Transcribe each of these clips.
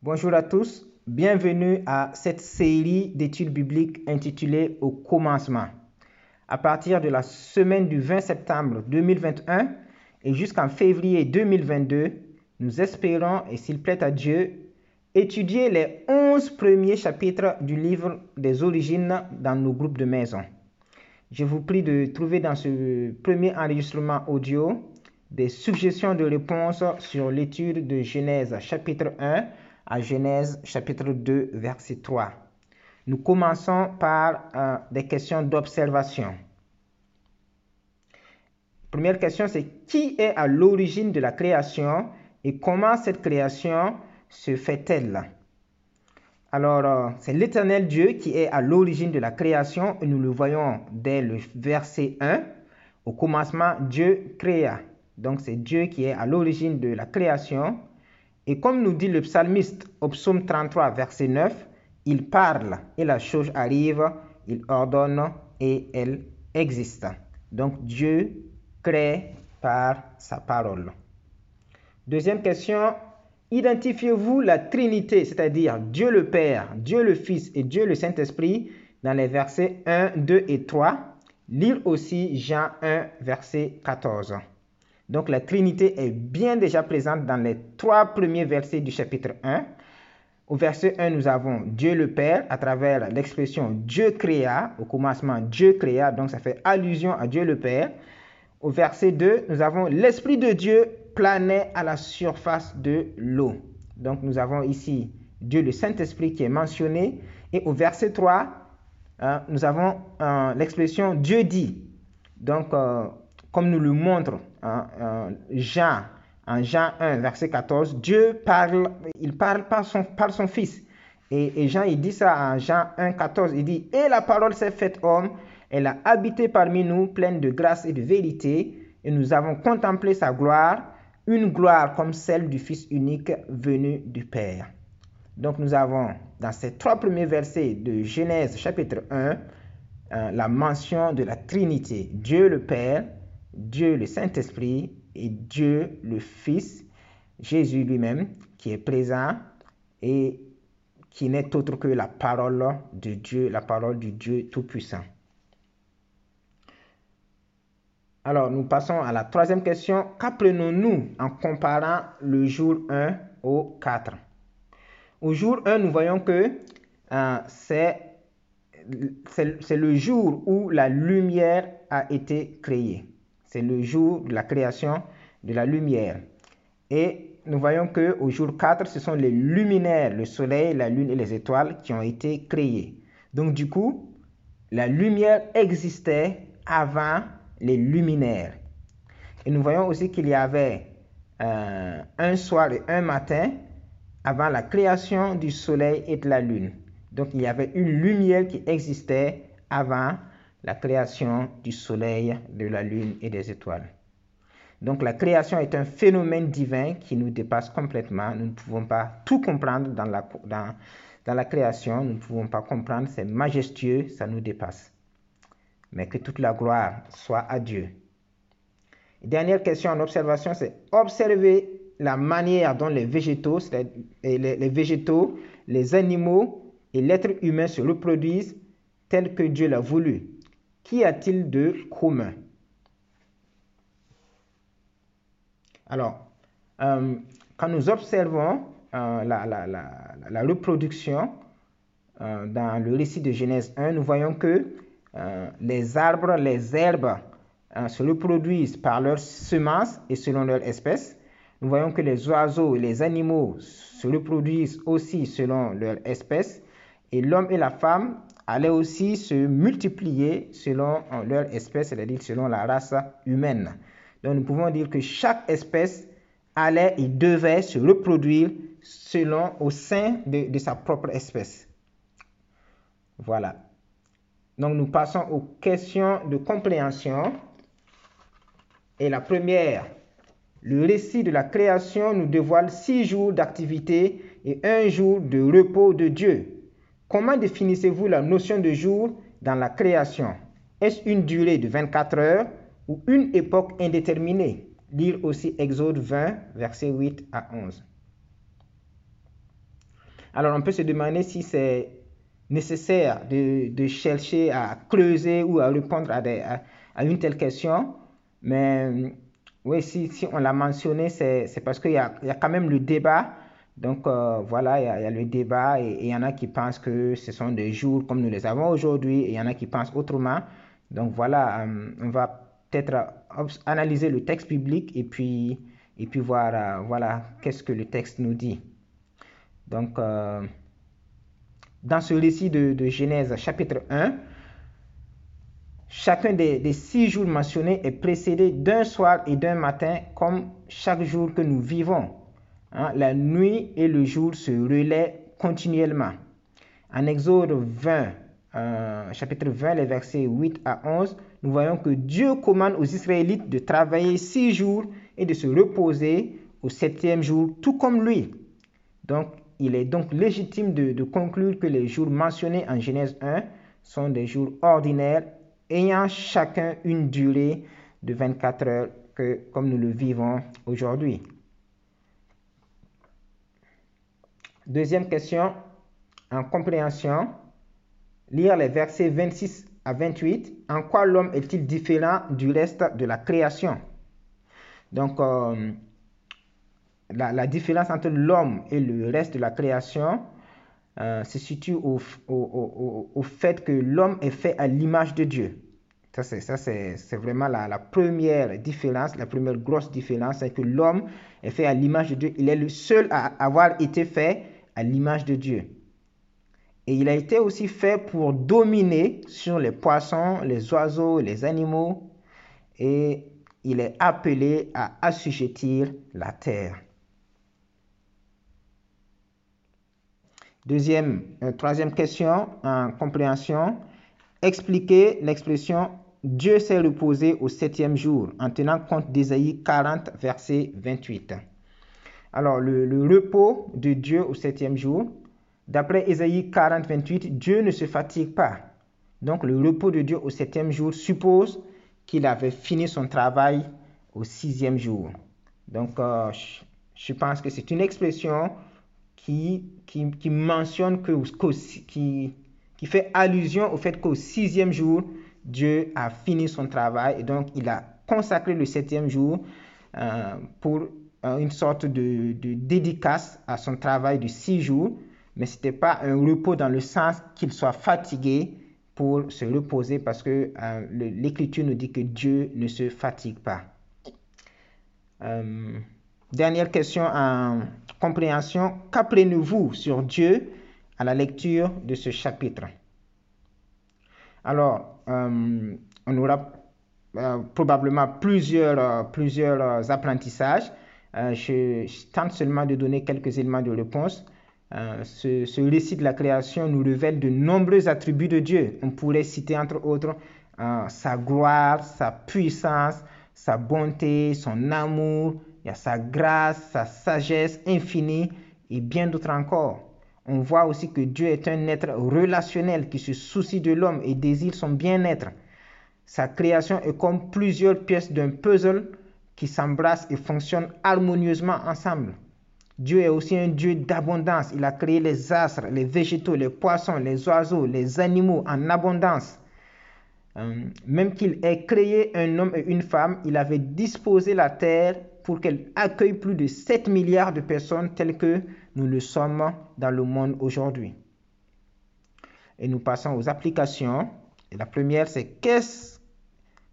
Bonjour à tous, bienvenue à cette série d'études bibliques intitulée Au commencement. À partir de la semaine du 20 septembre 2021 et jusqu'en février 2022, nous espérons, et s'il plaît à Dieu, étudier les 11 premiers chapitres du livre des origines dans nos groupes de maison. Je vous prie de trouver dans ce premier enregistrement audio des suggestions de réponses sur l'étude de Genèse chapitre 1 à Genèse chapitre 2 verset 3. Nous commençons par euh, des questions d'observation. Première question, c'est qui est à l'origine de la création et comment cette création se fait-elle? Alors, euh, c'est l'éternel Dieu qui est à l'origine de la création et nous le voyons dès le verset 1. Au commencement, Dieu créa. Donc, c'est Dieu qui est à l'origine de la création et comme nous dit le psalmiste au psaume 33, verset 9, il parle et la chose arrive, il ordonne et elle existe. Donc Dieu crée par sa parole. Deuxième question, identifiez-vous la Trinité, c'est-à-dire Dieu le Père, Dieu le Fils et Dieu le Saint-Esprit dans les versets 1, 2 et 3. Lire aussi Jean 1, verset 14. Donc la Trinité est bien déjà présente dans les trois premiers versets du chapitre 1. Au verset 1, nous avons Dieu le Père à travers l'expression Dieu créa. Au commencement, Dieu créa, donc ça fait allusion à Dieu le Père. Au verset 2, nous avons l'Esprit de Dieu planait à la surface de l'eau. Donc nous avons ici Dieu le Saint-Esprit qui est mentionné. Et au verset 3, euh, nous avons euh, l'expression Dieu dit. Donc, euh, comme nous le montre Jean, en Jean 1, verset 14, Dieu parle, il parle par son, par son Fils. Et, Jean, il dit ça en Jean 1, 14, il dit, Et la parole s'est faite homme, elle a habité parmi nous, pleine de grâce et de vérité, et nous avons contemplé sa gloire, une gloire comme celle du Fils unique venu du Père. Donc nous avons dans ces trois premiers versets de Genèse chapitre 1 euh, la mention de la Trinité, Dieu le Père, Dieu le Saint-Esprit et Dieu le Fils, Jésus lui-même, qui est présent et qui n'est autre que la parole de Dieu, la parole du Dieu Tout-Puissant. Alors, nous passons à la troisième question. Qu'apprenons-nous en comparant le jour 1 au 4 Au jour 1, nous voyons que euh, c'est le jour où la lumière a été créée. C'est le jour de la création de la lumière. Et nous voyons que au jour 4, ce sont les luminaires, le soleil, la lune et les étoiles qui ont été créés. Donc du coup, la lumière existait avant les luminaires. Et nous voyons aussi qu'il y avait euh, un soir et un matin avant la création du soleil et de la lune. Donc il y avait une lumière qui existait avant la création du soleil, de la lune et des étoiles. Donc la création est un phénomène divin qui nous dépasse complètement. Nous ne pouvons pas tout comprendre dans la, création. Nous ne pouvons pas comprendre. C'est majestueux, ça nous dépasse. Mais que toute la gloire soit à Dieu. Dernière question en observation, c'est observer la manière dont les végétaux, les végétaux, les animaux et l'être humain se reproduisent tel que Dieu l'a voulu. Qu'y a-t-il de commun? Alors, euh, quand nous observons euh, la, reproduction euh, dans le récit de Genèse 1, nous voyons que les arbres, les herbes se reproduisent par leurs semences et selon leur espèce. Nous voyons que les oiseaux et les animaux se reproduisent aussi selon leur espèce. Et l'homme et la femme allaient aussi se multiplier selon leur espèce, c'est-à-dire selon la race humaine. Donc nous pouvons dire que chaque espèce allait et devait se reproduire selon au sein de, de sa propre espèce. Voilà. Donc nous passons aux questions de compréhension. Et la première, le récit de la création nous dévoile six jours d'activité et un jour de repos de Dieu. Comment définissez-vous la notion de jour dans la création? Est-ce une durée de 24 heures ou une époque indéterminée? Lire aussi Exode 20, versets 8 à 11. Alors on peut se demander si c'est nécessaire de, chercher à creuser ou à répondre à, une telle question. Mais oui, si, on l'a mentionné, c'est parce qu'il y a, quand même le débat. Donc euh, voilà, il y, a, le débat et il y en a qui pensent que ce sont des jours comme nous les avons aujourd'hui et il y en a qui pensent autrement. Donc voilà, euh, on va peut-être analyser le texte biblique et puis, et puis voir euh, voilà, qu'est-ce que le texte nous dit. Donc, dans ce récit de, Genèse chapitre 1, chacun des, six jours mentionnés est précédé d'un soir et d'un matin comme chaque jour que nous vivons. Hein. la nuit et le jour se relaient continuellement. En Exode 20, euh, chapitre 20, les versets 8 à 11, nous voyons que Dieu commande aux Israélites de travailler six jours et de se reposer au septième jour, tout comme lui. Donc, il est donc légitime de, conclure que les jours mentionnés en Genèse 1 sont des jours ordinaires ayant chacun une durée de 24 heures que, comme nous le vivons aujourd'hui. Deuxième question, en compréhension, lire les versets 26 à 28. En quoi l'homme est-il différent du reste de la création? Donc, euh, la, différence entre l'homme et le reste de la création euh, se situe au, fait que l'homme est fait à l'image de Dieu. Ça, c'est vraiment la, première différence, la première grosse différence, c'est que l'homme est fait à l'image de Dieu. Il est le seul à avoir été fait à l'image de Dieu. Et il a été aussi fait pour dominer sur les poissons, les oiseaux, les animaux. Et il est appelé à assujettir la terre. Deuxième, euh, troisième question en compréhension. Expliquez l'expression Dieu s'est reposé au septième jour en tenant compte d'Ésaïe 40, verset 28. Alors, le, repos de Dieu au septième jour, d'après Ésaïe 40, 28, Dieu ne se fatigue pas. Donc, le repos de Dieu au septième jour suppose qu'il avait fini son travail au sixième jour. Donc, euh, je pense que c'est une expression qui, mentionne que, qui, fait allusion au fait qu'au sixième jour, Dieu a fini son travail et donc il a consacré le septième jour euh, pour une sorte de, dédicace à son travail de six jours, mais ce n'était pas un repos dans le sens qu'il soit fatigué pour se reposer parce que euh, l'Écriture nous dit que Dieu ne se fatigue pas. Dernière question en compréhension. Qu'apprenez-vous sur Dieu à la lecture de ce chapitre? Alors, euh, on aura euh, probablement plusieurs, euh, plusieurs apprentissages. Je, tente seulement de donner quelques éléments de réponse. Ce, ce, récit de la création nous révèle de nombreux attributs de Dieu. On pourrait citer entre autres sa gloire, sa puissance, sa bonté, son amour, il y a sa grâce, sa sagesse infinie et bien d'autres encore. On voit aussi que Dieu est un être relationnel qui se soucie de l'homme et désire son bien-être. Sa création est comme plusieurs pièces d'un puzzle qui s'embrassent et fonctionnent harmonieusement ensemble. Dieu est aussi un Dieu d'abondance. Il a créé les astres, les végétaux, les poissons, les oiseaux, les animaux en abondance. Euh, même qu'il ait créé un homme et une femme, il avait disposé la terre pour qu'elle accueille plus de 7 milliards de personnes telles que nous le sommes dans le monde aujourd'hui. Et nous passons aux applications. Et la première, c'est qu'est-ce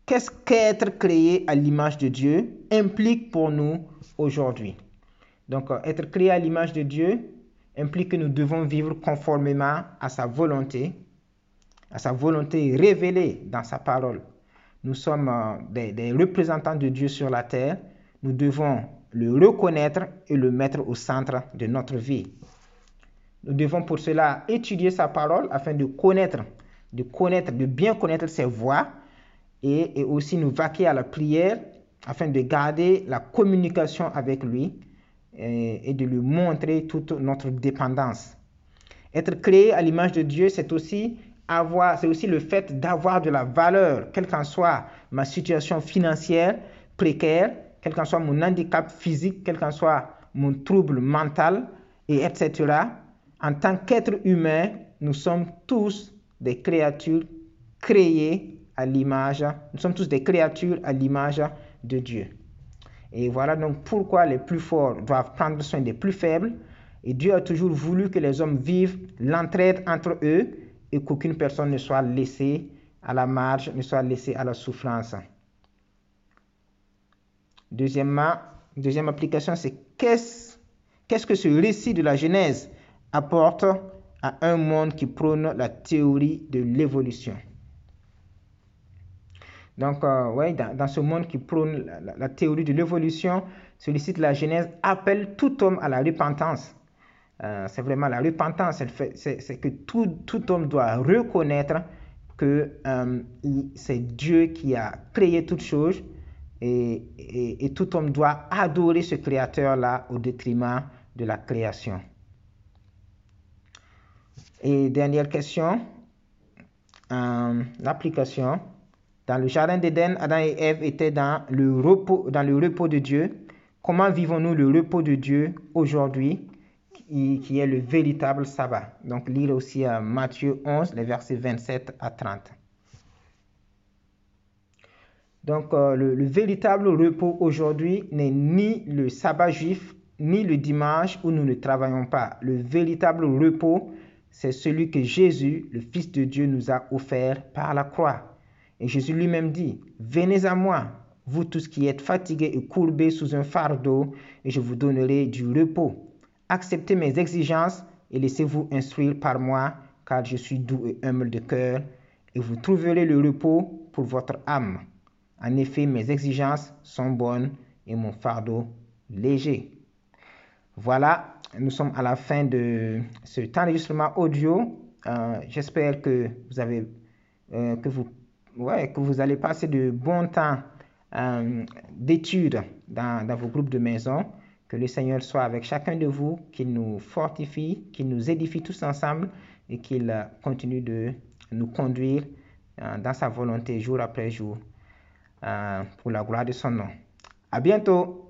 qu'être créé à l'image de Dieu implique pour nous aujourd'hui? Donc, euh, être créé à l'image de Dieu implique que nous devons vivre conformément à sa volonté, à sa volonté révélée dans sa parole. Nous sommes euh, des représentants de Dieu sur la terre nous devons le reconnaître et le mettre au centre de notre vie. Nous devons pour cela étudier sa parole afin de connaître, de connaître, de bien connaître ses voies et, aussi nous vaquer à la prière afin de garder la communication avec lui et, et de lui montrer toute notre dépendance. Être créé à l'image de Dieu, c'est aussi le fait d'avoir de la valeur, quelle qu'en soit ma situation financière précaire, quel qu'en soit mon handicap physique, quel qu'en soit mon trouble mental, et etc. en tant qu'être humain, nous sommes tous des créatures créées à l'image, nous sommes tous des créatures à l'image de Dieu. Et voilà donc pourquoi les plus forts doivent prendre soin des plus faibles. Et Dieu a toujours voulu que les hommes vivent l'entraide entre eux et qu'aucune personne ne soit laissée à la marge, ne soit laissée à la souffrance. Deuxièmement, deuxième application, c'est qu'est-ce, qu'est-ce que ce récit de la Genèse apporte à un monde qui prône la théorie de l'évolution? Donc, euh, ouais, dans, ce monde qui prône la, théorie de l'évolution, celui-ci de la Genèse appelle tout homme à la repentance. Euh, c'est vraiment la repentance, c'est que tout, homme doit reconnaître que euh, c'est Dieu qui a créé toutes choses et, et, et tout homme doit adorer ce créateur-là au détriment de la création. Et dernière question, l'application. Dans le jardin d'Éden, Adam et Ève étaient dans le repos, de Dieu. Comment vivons-nous le repos de Dieu aujourd'hui, qui, est le véritable sabbat? Donc, lire aussi à Matthieu 11, les versets 27 à 30. Donc, euh, le, véritable repos aujourd'hui n'est ni le sabbat juif, ni le dimanche où nous ne travaillons pas. Le véritable repos, c'est celui que Jésus, le Fils de Dieu, nous a offert par la croix. Et Jésus lui-même dit, venez à moi, vous tous qui êtes fatigués et courbés sous un fardeau, et je vous donnerai du repos. Acceptez mes exigences et laissez-vous instruire par moi, car je suis doux et humble de cœur, et vous trouverez le repos pour votre âme. En effet, mes exigences sont bonnes et mon fardeau léger. Voilà, nous sommes à la fin de ce temps d'enregistrement audio. Euh, j'espère que vous avez euh, que vous ouais, que vous allez passer de bons temps euh, d'études dans, vos groupes de maison. Que le Seigneur soit avec chacun de vous, qu'il nous fortifie, qu'il nous édifie tous ensemble et qu'il euh, continue de nous conduire euh, dans sa volonté jour après jour pour la gloire de son nom. À bientôt!